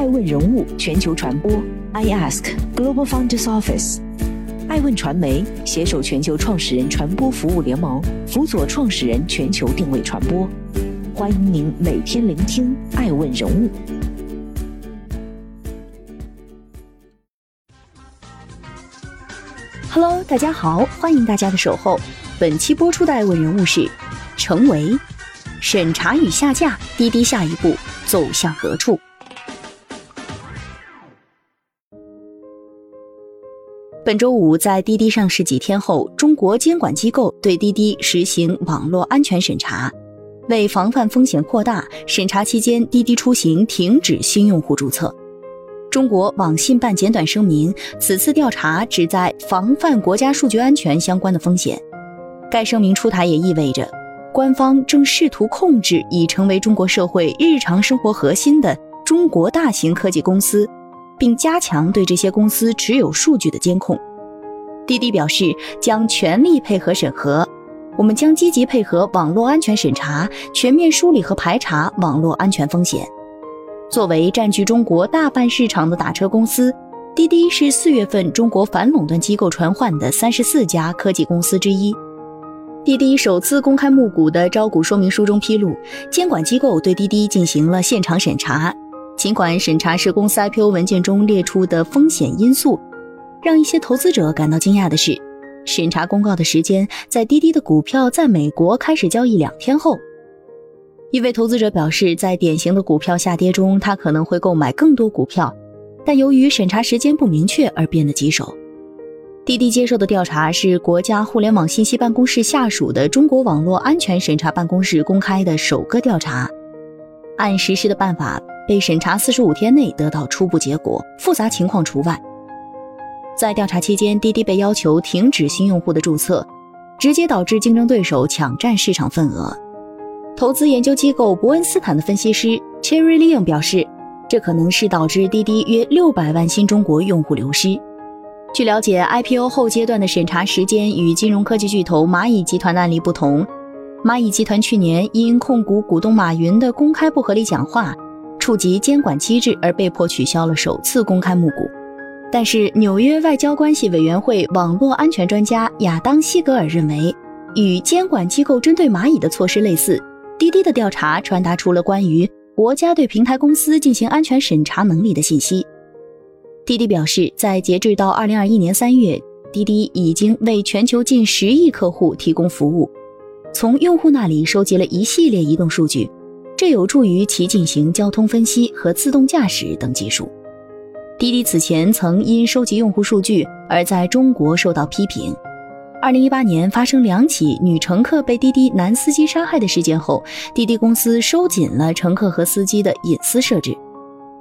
爱问人物全球传播，I Ask Global Founders Office，爱问传媒携手全球创始人传播服务联盟，辅佐创始人全球定位传播。欢迎您每天聆听爱问人物。Hello，大家好，欢迎大家的守候。本期播出的爱问人物是成为审查与下架，滴滴下一步走向何处？本周五，在滴滴上市几天后，中国监管机构对滴滴实行网络安全审查。为防范风险扩大，审查期间滴滴出行停止新用户注册。中国网信办简短声明：此次调查旨在防范国家数据安全相关的风险。该声明出台也意味着，官方正试图控制已成为中国社会日常生活核心的中国大型科技公司。并加强对这些公司持有数据的监控。滴滴表示将全力配合审核，我们将积极配合网络安全审查，全面梳理和排查网络安全风险。作为占据中国大半市场的打车公司，滴滴是四月份中国反垄断机构传唤的三十四家科技公司之一。滴滴首次公开募股的招股说明书中披露，监管机构对滴滴进行了现场审查。尽管审查是公司 IPO 文件中列出的风险因素，让一些投资者感到惊讶的是，审查公告的时间在滴滴的股票在美国开始交易两天后。一位投资者表示，在典型的股票下跌中，他可能会购买更多股票，但由于审查时间不明确而变得棘手。滴滴接受的调查是国家互联网信息办公室下属的中国网络安全审查办公室公开的首个调查，按实施的办法。被审查四十五天内得到初步结果，复杂情况除外。在调查期间，滴滴被要求停止新用户的注册，直接导致竞争对手抢占市场份额。投资研究机构伯恩斯坦的分析师 Cherry Liang 表示，这可能是导致滴滴约六百万新中国用户流失。据了解，IPO 后阶段的审查时间与金融科技巨头蚂蚁集团的案例不同。蚂蚁集团去年因控股股东马云的公开不合理讲话。触及监管机制而被迫取消了首次公开募股，但是纽约外交关系委员会网络安全专家亚当·西格尔认为，与监管机构针对蚂蚁的措施类似，滴滴的调查传达出了关于国家对平台公司进行安全审查能力的信息。滴滴表示，在截至到二零二一年三月，滴滴已经为全球近十亿客户提供服务，从用户那里收集了一系列移动数据。这有助于其进行交通分析和自动驾驶等技术。滴滴此前曾因收集用户数据而在中国受到批评。二零一八年发生两起女乘客被滴滴男司机杀害的事件后，滴滴公司收紧了乘客和司机的隐私设置。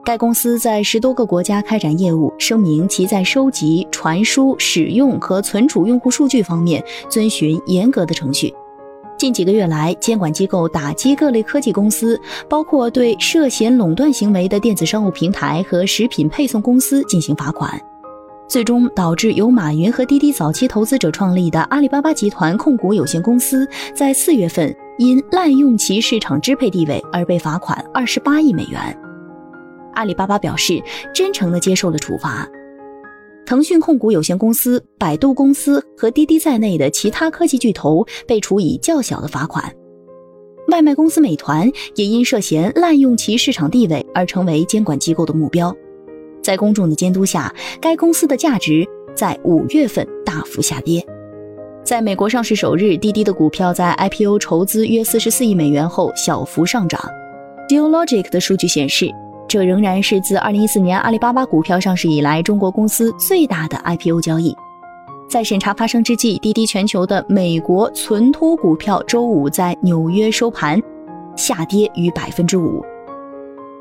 该公司在十多个国家开展业务，声明其在收集、传输、使用和存储用户数据方面遵循严格的程序。近几个月来，监管机构打击各类科技公司，包括对涉嫌垄断行为的电子商务平台和食品配送公司进行罚款，最终导致由马云和滴滴早期投资者创立的阿里巴巴集团控股有限公司在四月份因滥用其市场支配地位而被罚款二十八亿美元。阿里巴巴表示真诚地接受了处罚。腾讯控股有限公司、百度公司和滴滴在内的其他科技巨头被处以较小的罚款。外卖公司美团也因涉嫌滥用其市场地位而成为监管机构的目标。在公众的监督下，该公司的价值在五月份大幅下跌。在美国上市首日，滴滴的股票在 IPO 筹资约四十四亿美元后小幅上涨。Dealogic 的数据显示。这仍然是自2014年阿里巴巴股票上市以来，中国公司最大的 IPO 交易。在审查发生之际，滴滴全球的美国存托股票周五在纽约收盘下跌逾百分之五，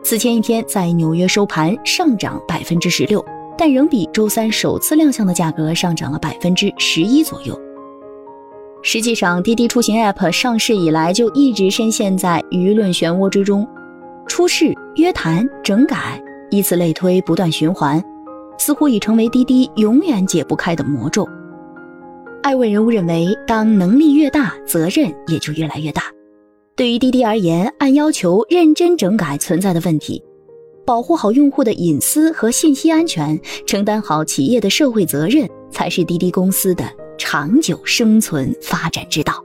此前一天在纽约收盘上涨百分之十六，但仍比周三首次亮相的价格上涨了百分之十一左右。实际上，滴滴出行 App 上市以来就一直深陷在舆论漩涡之中。出事、约谈、整改，以此类推，不断循环，似乎已成为滴滴永远解不开的魔咒。爱问人物认为，当能力越大，责任也就越来越大。对于滴滴而言，按要求认真整改存在的问题，保护好用户的隐私和信息安全，承担好企业的社会责任，才是滴滴公司的长久生存发展之道。